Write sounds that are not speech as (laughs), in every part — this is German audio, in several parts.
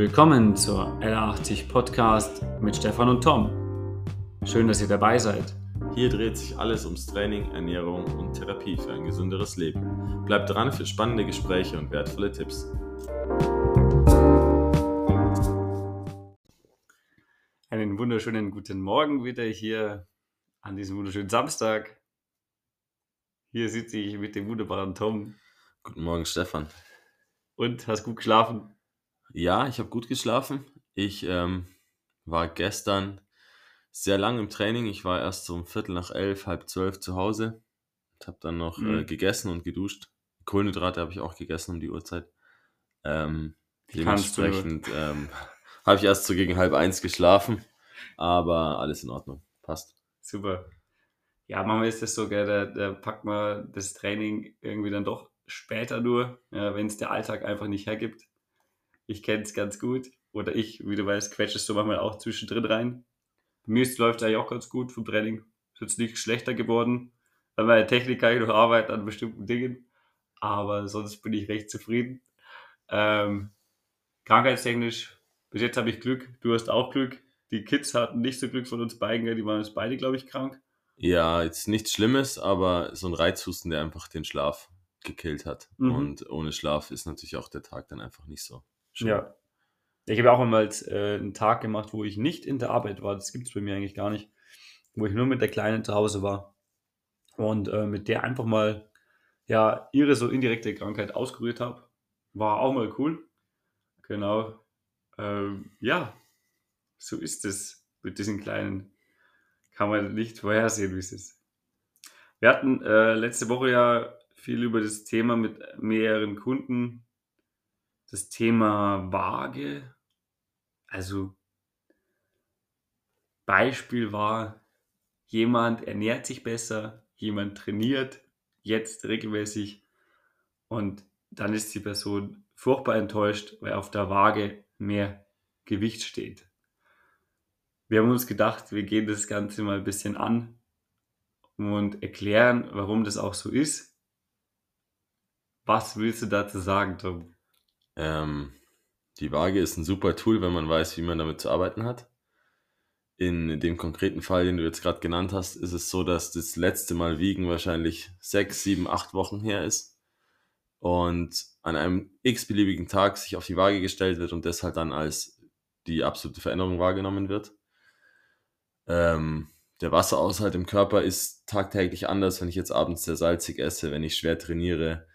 Willkommen zur L80 Podcast mit Stefan und Tom. Schön, dass ihr dabei seid. Hier dreht sich alles ums Training, Ernährung und Therapie für ein gesünderes Leben. Bleibt dran für spannende Gespräche und wertvolle Tipps. Einen wunderschönen guten Morgen wieder hier an diesem wunderschönen Samstag. Hier sitze ich mit dem wunderbaren Tom. Guten Morgen, Stefan. Und hast gut geschlafen? Ja, ich habe gut geschlafen. Ich ähm, war gestern sehr lang im Training. Ich war erst so um Viertel nach elf, halb zwölf zu Hause und habe dann noch Mhm. äh, gegessen und geduscht. Kohlenhydrate habe ich auch gegessen um die Uhrzeit. Ähm, dementsprechend ähm, (laughs) habe ich erst so gegen halb eins geschlafen, aber alles in Ordnung. Passt. Super. Ja, manchmal ist das so, gell, da, da packt man das Training irgendwie dann doch später nur, ja, wenn es der Alltag einfach nicht hergibt. Ich kenne es ganz gut. Oder ich, wie du weißt, quetschest du manchmal auch zwischendrin rein. Bei mir läuft es eigentlich auch ganz gut vom Training. Ist jetzt nicht schlechter geworden. Weil meine Technik kann ich noch arbeiten an bestimmten Dingen. Aber sonst bin ich recht zufrieden. Ähm, krankheitstechnisch, bis jetzt habe ich Glück. Du hast auch Glück. Die Kids hatten nicht so Glück von uns beiden, die waren jetzt beide, glaube ich, krank. Ja, jetzt nichts Schlimmes, aber so ein Reizhusten, der einfach den Schlaf gekillt hat. Mhm. Und ohne Schlaf ist natürlich auch der Tag dann einfach nicht so schön. Ja. Ich habe auch einmal äh, einen Tag gemacht, wo ich nicht in der Arbeit war. Das gibt es bei mir eigentlich gar nicht. Wo ich nur mit der Kleinen zu Hause war. Und äh, mit der einfach mal ja, ihre so indirekte Krankheit ausgerührt habe. War auch mal cool. Genau. Ähm, ja, so ist es mit diesen Kleinen. Kann man nicht vorhersehen, wie es ist. Wir hatten äh, letzte Woche ja viel über das Thema mit mehreren Kunden. Das Thema Waage. Also Beispiel war, jemand ernährt sich besser, jemand trainiert jetzt regelmäßig und dann ist die Person furchtbar enttäuscht, weil auf der Waage mehr Gewicht steht. Wir haben uns gedacht, wir gehen das Ganze mal ein bisschen an und erklären, warum das auch so ist. Was willst du dazu sagen, Tom? Ähm, die Waage ist ein super Tool, wenn man weiß, wie man damit zu arbeiten hat. In dem konkreten Fall, den du jetzt gerade genannt hast, ist es so, dass das letzte Mal Wiegen wahrscheinlich sechs, sieben, acht Wochen her ist und an einem x-beliebigen Tag sich auf die Waage gestellt wird und das halt dann als die absolute Veränderung wahrgenommen wird. Ähm, der Wasseraushalt im Körper ist tagtäglich anders, wenn ich jetzt abends sehr salzig esse, wenn ich schwer trainiere.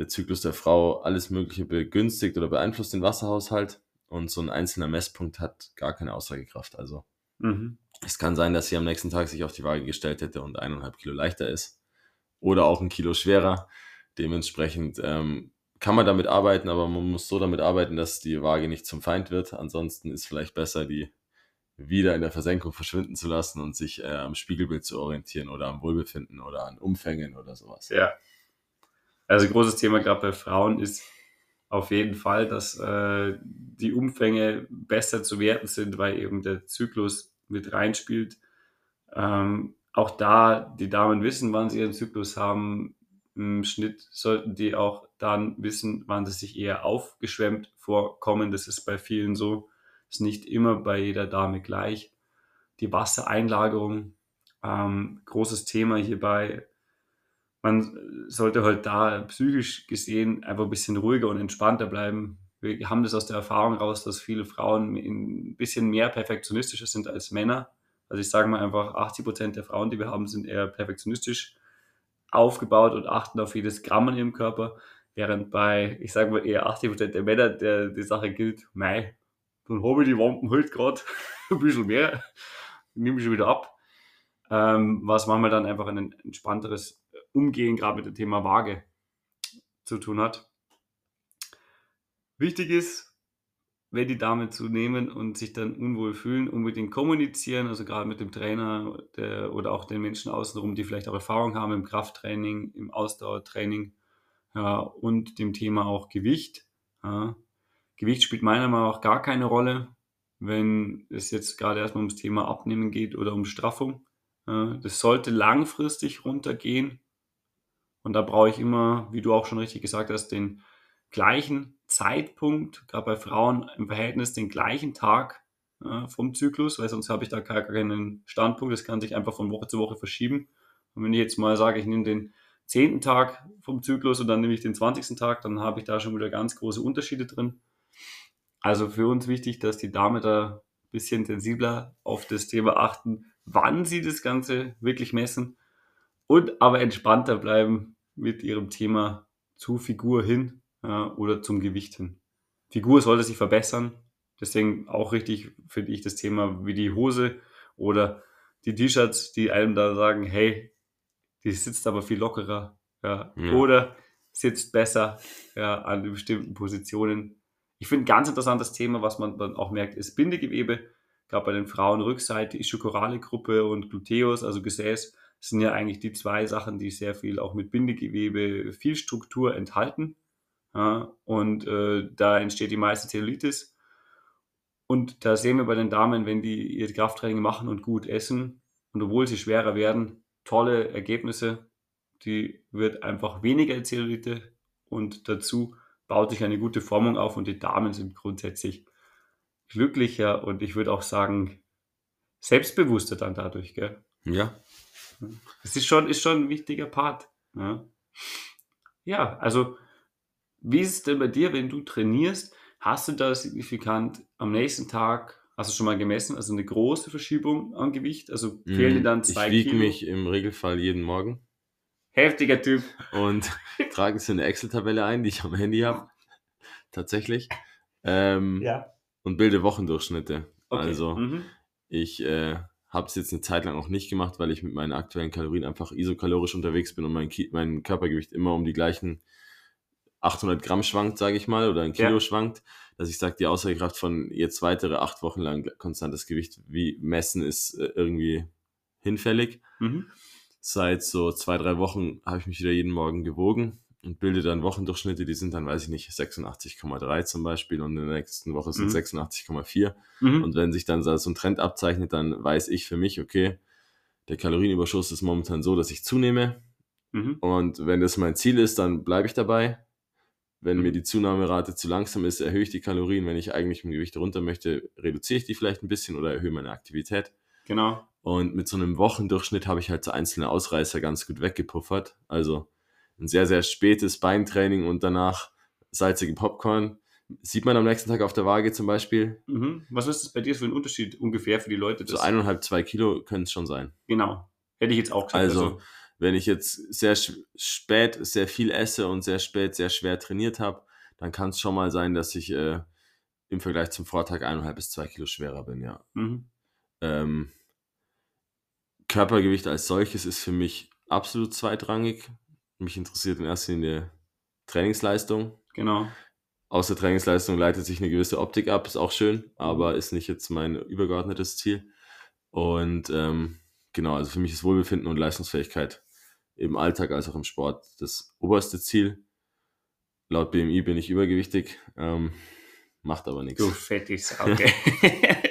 Der Zyklus der Frau alles Mögliche begünstigt oder beeinflusst den Wasserhaushalt und so ein einzelner Messpunkt hat gar keine Aussagekraft. Also Mhm. es kann sein, dass sie am nächsten Tag sich auf die Waage gestellt hätte und eineinhalb Kilo leichter ist oder auch ein Kilo schwerer. Dementsprechend ähm, kann man damit arbeiten, aber man muss so damit arbeiten, dass die Waage nicht zum Feind wird. Ansonsten ist vielleicht besser, die wieder in der Versenkung verschwinden zu lassen und sich äh, am Spiegelbild zu orientieren oder am Wohlbefinden oder an Umfängen oder sowas. Ja. Also großes Thema gerade bei Frauen ist auf jeden Fall, dass äh, die Umfänge besser zu werten sind, weil eben der Zyklus mit reinspielt. Ähm, auch da, die Damen wissen, wann sie ihren Zyklus haben. Im Schnitt sollten die auch dann wissen, wann sie sich eher aufgeschwemmt vorkommen. Das ist bei vielen so. Ist nicht immer bei jeder Dame gleich. Die Wassereinlagerung, ähm, großes Thema hierbei. Man sollte halt da psychisch gesehen einfach ein bisschen ruhiger und entspannter bleiben. Wir haben das aus der Erfahrung raus, dass viele Frauen ein bisschen mehr perfektionistischer sind als Männer. Also ich sage mal einfach, 80 Prozent der Frauen, die wir haben, sind eher perfektionistisch aufgebaut und achten auf jedes Gramm an ihrem Körper, während bei, ich sage mal, eher 80 Prozent der Männer der die Sache gilt, mei, dann habe ich die Wampen halt gerade (laughs) ein bisschen mehr, nehme ich schon wieder ab. Ähm, was manchmal dann einfach ein entspannteres Umgehen gerade mit dem Thema Waage zu tun hat. Wichtig ist, wenn die Dame zunehmen und sich dann unwohl fühlen, unbedingt kommunizieren, also gerade mit dem Trainer der, oder auch den Menschen außenrum, die vielleicht auch Erfahrung haben im Krafttraining, im Ausdauertraining ja, und dem Thema auch Gewicht. Ja. Gewicht spielt meiner Meinung nach auch gar keine Rolle, wenn es jetzt gerade erstmal ums Thema Abnehmen geht oder um Straffung. Das sollte langfristig runtergehen. Und da brauche ich immer, wie du auch schon richtig gesagt hast, den gleichen Zeitpunkt, gerade bei Frauen im Verhältnis den gleichen Tag äh, vom Zyklus, weil sonst habe ich da gar keinen Standpunkt. Das kann sich einfach von Woche zu Woche verschieben. Und wenn ich jetzt mal sage, ich nehme den zehnten Tag vom Zyklus und dann nehme ich den 20. Tag, dann habe ich da schon wieder ganz große Unterschiede drin. Also für uns wichtig, dass die Dame da ein bisschen sensibler auf das Thema achten, wann sie das Ganze wirklich messen und aber entspannter bleiben mit ihrem Thema zu Figur hin ja, oder zum Gewicht hin. Figur sollte sich verbessern, deswegen auch richtig finde ich das Thema wie die Hose oder die T-Shirts, die einem da sagen, hey, die sitzt aber viel lockerer ja, ja. oder sitzt besser ja, an bestimmten Positionen. Ich finde ganz interessantes Thema, was man dann auch merkt, ist Bindegewebe. Gerade bei den Frauen Rückseite, ischiochorale Gruppe und Gluteus, also Gesäß, sind ja eigentlich die zwei Sachen, die sehr viel auch mit Bindegewebe, viel Struktur enthalten. Ja, und äh, da entsteht die meiste Zellulitis. Und da sehen wir bei den Damen, wenn die ihr Krafttraining machen und gut essen und obwohl sie schwerer werden, tolle Ergebnisse. Die wird einfach weniger Zellulite und dazu baut sich eine gute Formung auf und die Damen sind grundsätzlich glücklicher und ich würde auch sagen selbstbewusster dann dadurch, gell? Ja. Das ist schon, ist schon ein wichtiger Part. Ja. ja, also wie ist es denn bei dir, wenn du trainierst? Hast du da signifikant am nächsten Tag Hast du schon mal gemessen? Also eine große Verschiebung am Gewicht? Also fehlen dir dann zwei ich Kilo? Ich wiege mich im Regelfall jeden Morgen. Heftiger Typ. Und (laughs) trage es in eine Excel-Tabelle ein, die ich am Handy habe. Tatsächlich. Ähm, ja. Und bilde Wochendurchschnitte. Okay. Also mhm. ich äh, habe es jetzt eine Zeit lang auch nicht gemacht, weil ich mit meinen aktuellen Kalorien einfach isokalorisch unterwegs bin und mein, mein Körpergewicht immer um die gleichen 800 Gramm schwankt, sage ich mal, oder ein Kilo ja. schwankt dass ich sage, die Aussagekraft von jetzt weitere acht Wochen lang konstantes Gewicht wie messen ist äh, irgendwie hinfällig. Mhm. Seit so zwei, drei Wochen habe ich mich wieder jeden Morgen gewogen und bilde dann Wochendurchschnitte, die sind dann, weiß ich nicht, 86,3 zum Beispiel und in der nächsten Woche sind mhm. 86,4. Mhm. Und wenn sich dann so ein Trend abzeichnet, dann weiß ich für mich, okay, der Kalorienüberschuss ist momentan so, dass ich zunehme. Mhm. Und wenn das mein Ziel ist, dann bleibe ich dabei. Wenn mir die Zunahmerate zu langsam ist, erhöhe ich die Kalorien. Wenn ich eigentlich im Gewicht runter möchte, reduziere ich die vielleicht ein bisschen oder erhöhe meine Aktivität. Genau. Und mit so einem Wochendurchschnitt habe ich halt so einzelne Ausreißer ganz gut weggepuffert. Also ein sehr, sehr spätes Beintraining und danach salzige Popcorn. Sieht man am nächsten Tag auf der Waage zum Beispiel. Mhm. Was ist das bei dir für ein Unterschied ungefähr für die Leute? So eineinhalb, zwei Kilo können es schon sein. Genau. Hätte ich jetzt auch gesagt. Also, also wenn ich jetzt sehr spät sehr viel esse und sehr spät sehr schwer trainiert habe, dann kann es schon mal sein, dass ich äh, im Vergleich zum Vortag eineinhalb bis zwei Kilo schwerer bin, ja. Mhm. Ähm, Körpergewicht als solches ist für mich absolut zweitrangig. Mich interessiert in erster Linie Trainingsleistung. Genau. Aus der Trainingsleistung leitet sich eine gewisse Optik ab, ist auch schön, aber ist nicht jetzt mein übergeordnetes Ziel. Und ähm, genau, also für mich ist Wohlbefinden und Leistungsfähigkeit im Alltag als auch im Sport das oberste Ziel. Laut BMI bin ich übergewichtig, ähm, macht aber nichts. Du fettig, okay. (laughs) (laughs)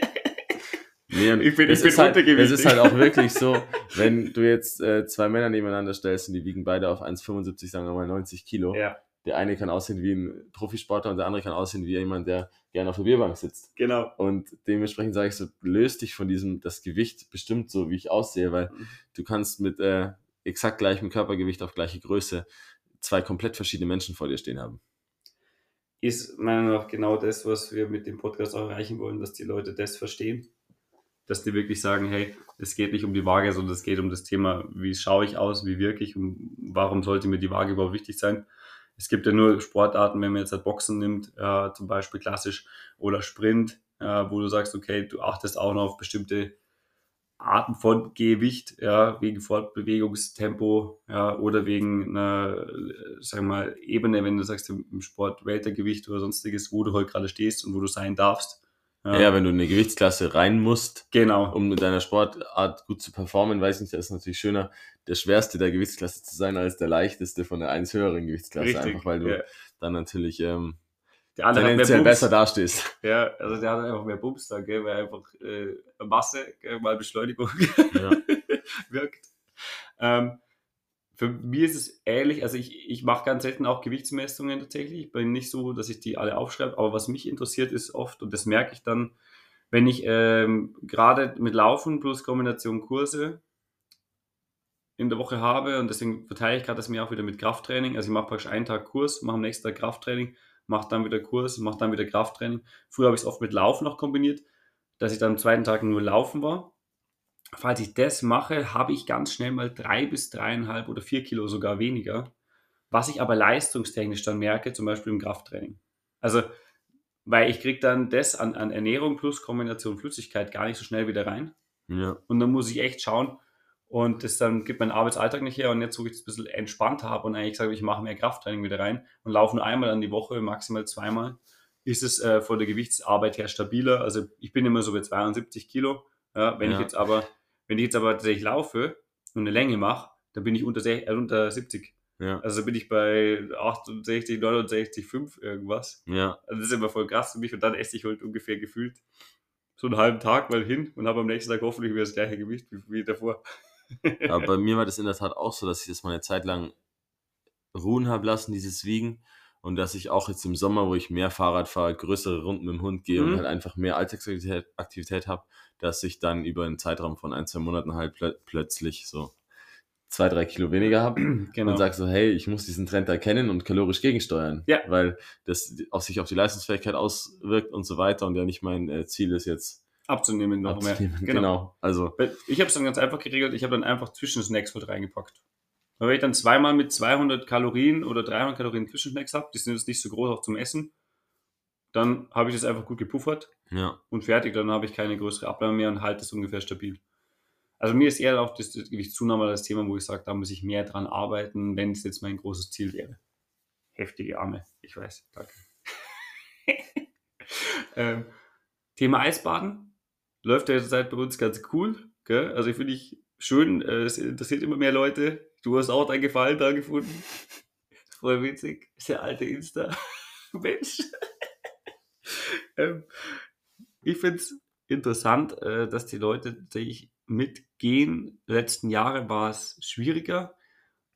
nee, ich bin, ich bin halt, Es ist halt auch wirklich so, (laughs) wenn du jetzt äh, zwei Männer nebeneinander stellst und die wiegen beide auf 1,75, sagen wir mal 90 Kilo. Ja. Der eine kann aussehen wie ein Profisportler und der andere kann aussehen wie jemand, der gerne auf der Bierbank sitzt. Genau. Und dementsprechend sage ich so, löst dich von diesem, das Gewicht bestimmt so, wie ich aussehe, weil mhm. du kannst mit äh, exakt gleichem Körpergewicht auf gleiche Größe zwei komplett verschiedene Menschen vor dir stehen haben. Ist meiner Meinung nach genau das, was wir mit dem Podcast auch erreichen wollen, dass die Leute das verstehen. Dass die wirklich sagen, hey, es geht nicht um die Waage, sondern es geht um das Thema, wie schaue ich aus, wie wirke ich und warum sollte mir die Waage überhaupt wichtig sein. Es gibt ja nur Sportarten, wenn man jetzt halt Boxen nimmt, äh, zum Beispiel klassisch, oder Sprint, äh, wo du sagst, okay, du achtest auch noch auf bestimmte Arten von Gewicht, ja, wegen Fortbewegungstempo, ja, oder wegen einer, sagen wir mal, Ebene, wenn du sagst, im Sport Weltergewicht oder sonstiges, wo du heute gerade stehst und wo du sein darfst. Ja. ja, wenn du in eine Gewichtsklasse rein musst, genau. um mit deiner Sportart gut zu performen, weiß nicht, da ist natürlich schöner, der schwerste der Gewichtsklasse zu sein, als der leichteste von der eins höheren Gewichtsklasse, Richtig, einfach weil du ja. dann natürlich ähm, der andere tendenziell besser dastehst. (laughs) Ja, also der hat einfach mehr Bums da, gell, weil einfach äh, Masse, gell, mal Beschleunigung ja. (laughs) wirkt. Ähm, Für mich ist es ähnlich, also ich, ich mache ganz selten auch Gewichtsmessungen tatsächlich. Ich bin nicht so, dass ich die alle aufschreibe, aber was mich interessiert ist oft, und das merke ich dann, wenn ich ähm, gerade mit Laufen plus Kombination Kurse in der Woche habe und deswegen verteile ich gerade das mir auch wieder mit Krafttraining. Also ich mache praktisch einen Tag Kurs, mache am nächsten Tag Krafttraining, mache dann wieder Kurs, mache dann wieder Krafttraining. Früher habe ich es oft mit Laufen noch kombiniert, dass ich dann am zweiten Tag nur Laufen war. Falls ich das mache, habe ich ganz schnell mal drei bis dreieinhalb oder vier Kilo sogar weniger. Was ich aber leistungstechnisch dann merke, zum Beispiel im Krafttraining. Also, weil ich kriege dann das an, an Ernährung plus Kombination Flüssigkeit gar nicht so schnell wieder rein. Ja. Und dann muss ich echt schauen, und das dann gibt mein Arbeitsalltag nicht her. Und jetzt, wo ich das ein bisschen entspannt habe und eigentlich sage, ich mache mehr Krafttraining wieder rein und laufe nur einmal an die Woche, maximal zweimal, ist es äh, von der Gewichtsarbeit her stabiler. Also ich bin immer so bei 72 Kilo. Ja, wenn Ja. ich jetzt aber, wenn ich jetzt aber tatsächlich laufe und eine Länge mache, dann bin ich unter, sech- äh, unter 70. Ja. Also bin ich bei 68, 69, 5 irgendwas. Ja. Also das ist immer voll krass für mich und dann esse ich halt ungefähr gefühlt so einen halben Tag mal hin und habe am nächsten Tag hoffentlich wieder das gleiche Gewicht wie, wie davor. Aber bei (laughs) mir war das in der Tat auch so, dass ich das mal eine Zeit lang ruhen habe lassen, dieses Wiegen. Und dass ich auch jetzt im Sommer, wo ich mehr Fahrrad fahre, größere Runden mit dem Hund gehe Mhm. und halt einfach mehr Alltagsaktivität Aktivität habe, dass ich dann über einen Zeitraum von ein, zwei Monaten halt plö plötzlich so zwei, drei Kilo weniger habe (clears throat) Genau. und sag so, hey, ich muss diesen Trend erkennen und kalorisch gegensteuern. Ja. Weil das auf sich auf die Leistungsfähigkeit auswirkt und so weiter und ja nicht mein äh, Ziel ist jetzt abzunehmen noch abzunehmen. mehr. Genau. Also, Weil Ich habe es dann ganz einfach geregelt. Ich habe dann einfach Zwischensnacks mit reingepackt. Weil wenn ich dann zweimal mit 200 Kalorien oder 300 Kalorien Zwischensnacks habe, die sind jetzt nicht so groß auch zum Essen, dann habe ich das einfach gut gepuffert ja. und fertig. Dann habe ich keine größere Abnahme mehr und halte es ungefähr stabil. Also mir ist eher auch das Gewichtszunahme das Thema, wo ich sage, da muss ich mehr dran arbeiten, wenn es jetzt mein großes Ziel wäre. Heftige Arme, ich weiß, danke. (laughs) ähm, Thema Eisbaden läuft ja zurzeit bei uns ganz cool. Gell? Also ich finde ich schön, äh, es interessiert immer mehr Leute. Du hast auch deinen Gefallen da gefunden. Voll witzig. Der alte Insta-Mensch. (laughs) ähm, ich finde es interessant, äh, dass die Leute tatsächlich mitgehen. Letzten Jahre war es schwieriger.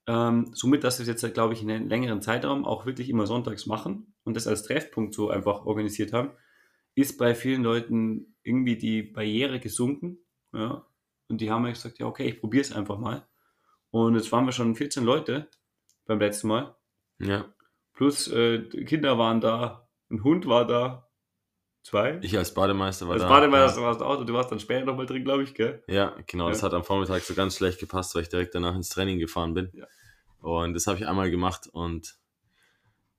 Ähm, somit, dass wir es jetzt, glaube ich, in einem längeren Zeitraum auch wirklich immer sonntags machen und das als Treffpunkt so einfach organisiert haben, ist bei vielen Leuten irgendwie die Barriere gesunken. Ja? Und die haben ja gesagt, ja, okay, ich probiere es einfach mal. Und jetzt waren wir schon 14 Leute beim letzten Mal. Ja. Plus äh, Kinder waren da, ein Hund war da, zwei. Ich als Bademeister war Als da. Bademeister warst du auch und du warst dann später nochmal drin, glaube ich, gell? Ja, genau. Das Ja. hat am Vormittag so ganz schlecht gepasst, weil ich direkt danach ins Training gefahren bin. Ja. Und das habe ich einmal gemacht und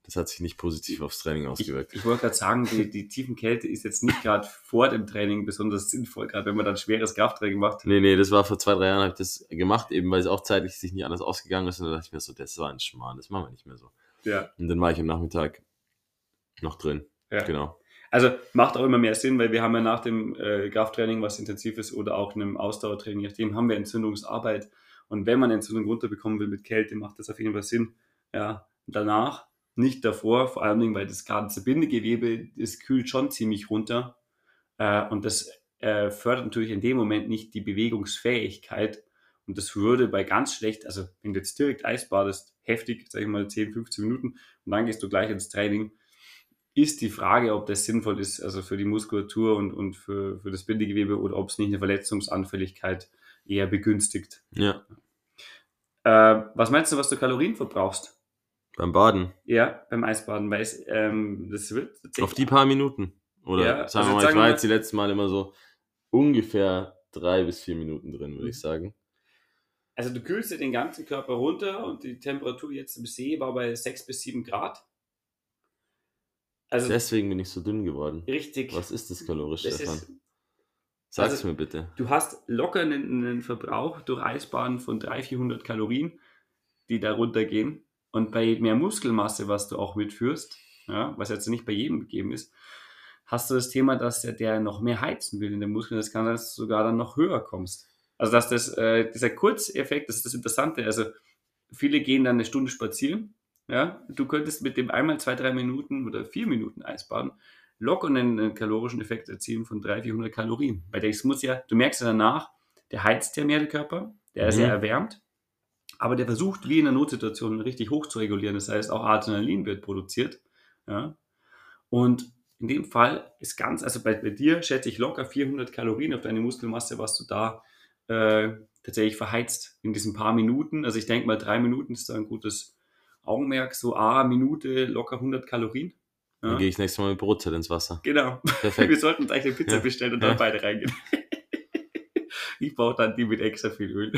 das hat sich nicht positiv aufs Training Ich, ausgewirkt. ich wollte gerade sagen, die, die tiefen Kälte ist jetzt nicht gerade vor dem Training besonders sinnvoll, gerade wenn man dann schweres Krafttraining macht. Nee, nee, das war vor zwei, drei Jahren, habe ich das gemacht, eben weil es auch zeitlich sich nicht anders ausgegangen ist. Und da dachte ich mir so, das war ein Schmarrn, das machen wir nicht mehr so. Ja. Und dann war ich am Nachmittag noch drin. ja. Genau. Also macht auch immer mehr Sinn, weil wir haben ja nach dem äh, Krafttraining, was intensiv ist, oder auch einem Ausdauertraining, nachdem, haben wir Entzündungsarbeit. Und wenn man Entzündung runterbekommen will mit Kälte, macht das auf jeden Fall Sinn. Ja, danach, nicht davor, vor allen Dingen, weil das ganze Bindegewebe, das kühlt schon ziemlich runter. Äh, und das äh, fördert natürlich in dem Moment nicht die Bewegungsfähigkeit. Und das würde bei ganz schlecht, also wenn du jetzt direkt Eis badest, heftig, sag ich mal 10, 15 Minuten, und dann gehst du gleich ins Training, ist die Frage, ob das sinnvoll ist, also für die Muskulatur und, und für, für das Bindegewebe oder ob es nicht eine Verletzungsanfälligkeit eher begünstigt. Ja, Äh, was meinst du, was du Kalorien verbrauchst? Beim Baden. Ja, beim Eisbaden, weil es, ähm, das wird Auf die paar Minuten. Oder Ja, sagen also wir mal, sagen ich war jetzt die letzten Mal immer so ungefähr drei bis vier Minuten drin, Mhm. würde ich sagen. Also du kühlst dir den ganzen Körper runter und die Temperatur jetzt im See war bei 6 bis 7 Grad. Also Deswegen bin ich so dünn geworden. richtig. Was ist das kalorisch, das Stefan? ist, Sag's also- mir bitte. du hast locker einen, einen Verbrauch durch Eisbaden von 300, 400 Kalorien, die da runtergehen. Und bei mehr Muskelmasse, was du auch mitführst, ja, was jetzt nicht bei jedem gegeben ist, hast du das Thema, dass der, der noch mehr heizen will in den Muskeln. Das kann, dass du sogar dann noch höher kommst. Also dass das, äh, dieser Kurzeffekt, das ist das Interessante. Also viele gehen dann eine Stunde spazieren. Ja, du könntest mit dem einmal zwei, drei Minuten oder vier Minuten Eisbaden locker einen, einen kalorischen Effekt erzielen von 300, 400 Kalorien. Weil das muss ja, du merkst ja danach, der heizt ja mehr der Körper, der ist Mhm. ja erwärmt. Aber der versucht, wie in einer Notsituation richtig hoch zu regulieren. Das heißt, auch Adrenalin wird produziert. Ja? Und in dem Fall ist ganz, also bei, bei dir schätze ich locker 400 Kalorien auf deine Muskelmasse, was du da äh, tatsächlich verheizt in diesen paar Minuten. Also ich denke mal, drei Minuten ist da ein gutes Augenmerk. So, a Minute locker 100 Kalorien. Ja. Dann gehe ich nächstes Mal mit Brotzeit ins Wasser. Genau. Perfekt. (laughs) Wir sollten uns eigentlich eine Pizza ja. bestellen und dann ja. beide reingehen. (laughs) ich brauche dann die mit extra viel Öl.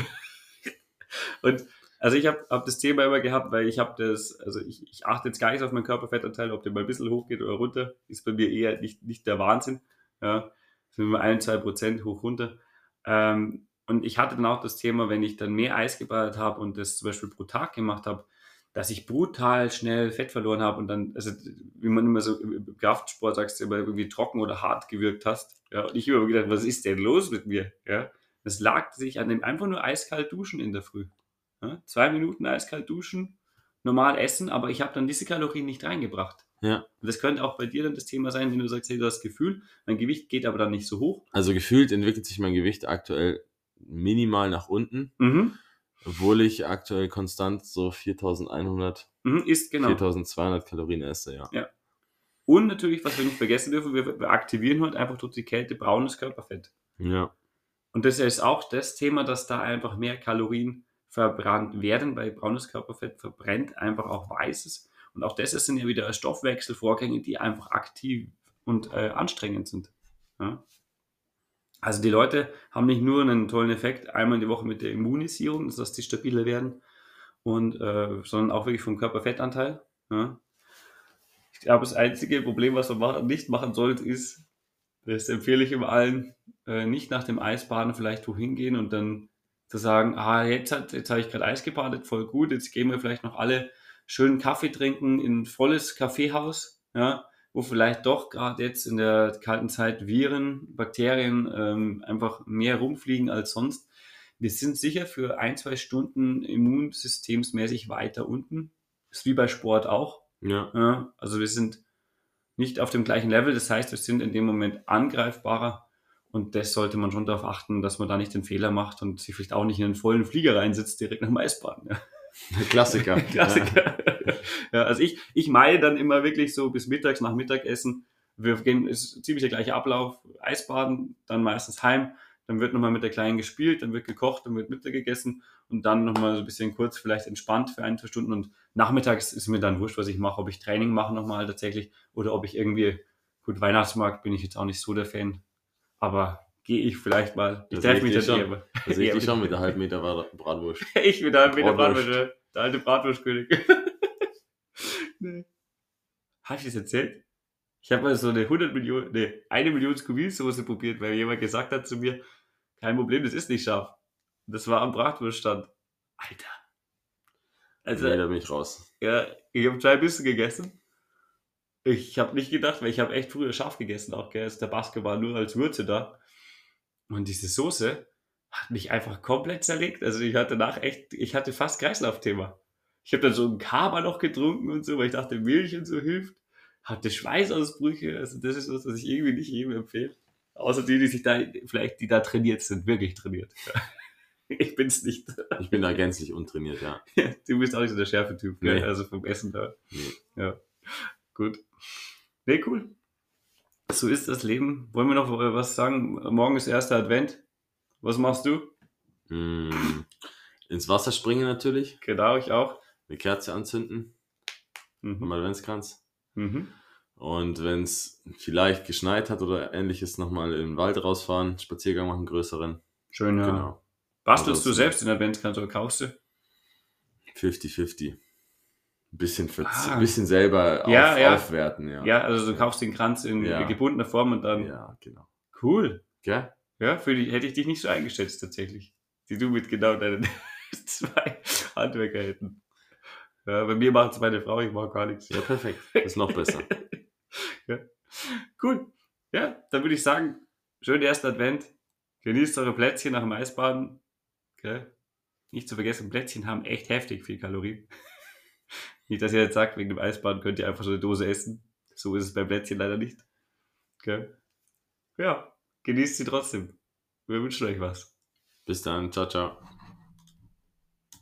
Und also ich habe hab das Thema immer gehabt, weil ich habe das, also ich, ich achte jetzt gar nicht auf meinen Körperfettanteil, ob der mal ein bisschen hochgeht oder runter, ist bei mir eher nicht, nicht der Wahnsinn. Ja, sind immer ein, zwei Prozent hoch runter. Ähm, und ich hatte dann auch das Thema, wenn ich dann mehr Eis gebadet habe und das zum Beispiel pro Tag gemacht habe, dass ich brutal schnell Fett verloren habe und dann, also wie man immer so im Kraftsport sagst, immer irgendwie trocken oder hart gewirkt hast. Ja, und ich habe immer gedacht, was ist denn los mit mir? Ja, das lag sich an dem einfach nur eiskalt duschen in der Früh. Ja, zwei Minuten eiskalt duschen, normal essen, aber ich habe dann diese Kalorien nicht reingebracht. Ja. Und das könnte auch bei dir dann das Thema sein, wenn du sagst, hey, du hast Gefühl, mein Gewicht geht aber dann nicht so hoch. Also gefühlt entwickelt sich mein Gewicht aktuell minimal nach unten. Mhm. Obwohl ich aktuell konstant so 4100, mhm, ist genau. 4200 Kalorien esse, ja. ja. Und natürlich, was wir nicht vergessen dürfen, wir, wir aktivieren halt einfach durch die Kälte braunes Körperfett. Ja. Und das ist auch das Thema, dass da einfach mehr Kalorien verbrannt werden, weil braunes Körperfett verbrennt einfach auch weißes. Und auch das sind ja wieder Stoffwechselvorgänge, die einfach aktiv und äh, anstrengend sind. Ja? Also die Leute haben nicht nur einen tollen Effekt einmal in die Woche mit der Immunisierung, dass die stabiler werden, und, äh, sondern auch wirklich vom Körperfettanteil. Ja? Ich glaube, das einzige Problem, was man nicht machen sollte, ist, das empfehle ich immer allen, äh, nicht nach dem Eisbaden vielleicht wohin gehen und dann zu sagen, ah, jetzt, hat, jetzt habe ich gerade Eis gebadet, voll gut, jetzt gehen wir vielleicht noch alle schön Kaffee trinken in ein volles Kaffeehaus, ja, wo vielleicht doch gerade jetzt in der kalten Zeit Viren, Bakterien ähm, einfach mehr rumfliegen als sonst. Wir sind sicher für ein, zwei Stunden immunsystemsmäßig weiter unten. Ist wie bei Sport auch. Ja. ja. Also wir sind nicht auf dem gleichen Level. Das heißt, wir sind in dem Moment angreifbarer. Und das sollte man schon darauf achten, dass man da nicht den Fehler macht und sich vielleicht auch nicht in einen vollen Flieger reinsetzt, direkt nach dem Eisbaden. Ja. Klassiker. (laughs) Klassiker. (laughs) Ja. also ich, ich meine dann immer wirklich so bis mittags nach Mittagessen. Wir gehen, ist ziemlich der gleiche Ablauf. Eisbaden, dann meistens heim. Dann wird nochmal mit der Kleinen gespielt, dann wird gekocht, dann wird Mittag gegessen und dann nochmal so ein bisschen kurz vielleicht entspannt für ein, zwei Stunden. Und nachmittags ist mir dann wurscht, was ich mache, ob ich Training mache nochmal tatsächlich oder ob ich irgendwie, gut, Weihnachtsmarkt bin ich jetzt auch nicht so der Fan, aber gehe ich vielleicht mal. Ich treffe mich dann schon. Da sehe ich dich schon mit der halben Meter Bratwurst. (laughs) ich bin der halben Meter Bratwurst, der alte Bratwurstkönig. (laughs) nee. Habe ich das erzählt? Ich habe mal so eine 100 Millionen, nee, eine Million Scoville-Soße probiert, weil jemand gesagt hat zu mir, kein Problem, das ist nicht scharf. Das war am Bratwurststand. Alter. Also, nee, da bin ich raus. Ja, ich habe zwei Bissen gegessen. Ich habe nicht gedacht, weil ich habe echt früher scharf gegessen auch, gell. Der Baske war nur als Würze da. Und diese Soße hat mich einfach komplett zerlegt. Also ich hatte danach echt, ich hatte fast Kreislaufthema. Ich habe dann so einen Kaba noch getrunken und so, weil ich dachte, Milch und so hilft. Hatte Schweißausbrüche. Also das ist was, was ich irgendwie nicht jedem empfehle. Außer die, die sich da, vielleicht, die da trainiert sind, wirklich trainiert. (laughs) Ich bin's nicht. Ich bin da gänzlich untrainiert, ja. (laughs) du bist auch nicht so der Schärfe-Typ, nee. also vom Essen da. Nee. Ja, gut. Nee, cool. So ist das Leben. Wollen wir noch was sagen? Morgen ist erster Advent. Was machst du? Mm, ins Wasser springen natürlich. Genau, ich auch. Eine Kerze anzünden. Mhm. Am Adventskranz. Mhm. Und wenn es vielleicht geschneit hat oder ähnliches, nochmal in den Wald rausfahren, Spaziergang machen, größeren. Schön, ja. Genau. Bastelst du selbst den Adventskranz oder kaufst du? 50-50. Ein bisschen, ah. bisschen selber auf, ja, aufwerten, ja. Ja, also du kaufst den Kranz in gebundener Form und dann. Ja, genau. Cool. Gell? Ja, für die hätte ich dich nicht so eingeschätzt tatsächlich. Die du mit genau deinen (laughs) zwei Handwerker hätten. Ja, bei mir macht es meine Frau, ich mache gar nichts. Ja, perfekt. Das ist noch besser. (laughs) ja. Cool. Ja, dann würde ich sagen, schönen ersten Advent. Genießt eure Plätzchen nach dem Eisbaden. Okay. Nicht zu vergessen, Plätzchen haben echt heftig viel Kalorien. Nicht, dass ihr jetzt sagt, wegen dem Eisbaden könnt ihr einfach so eine Dose essen. So ist es beim Plätzchen leider nicht. Okay. Ja, genießt sie trotzdem. Wir wünschen euch was. Bis dann. Ciao, ciao.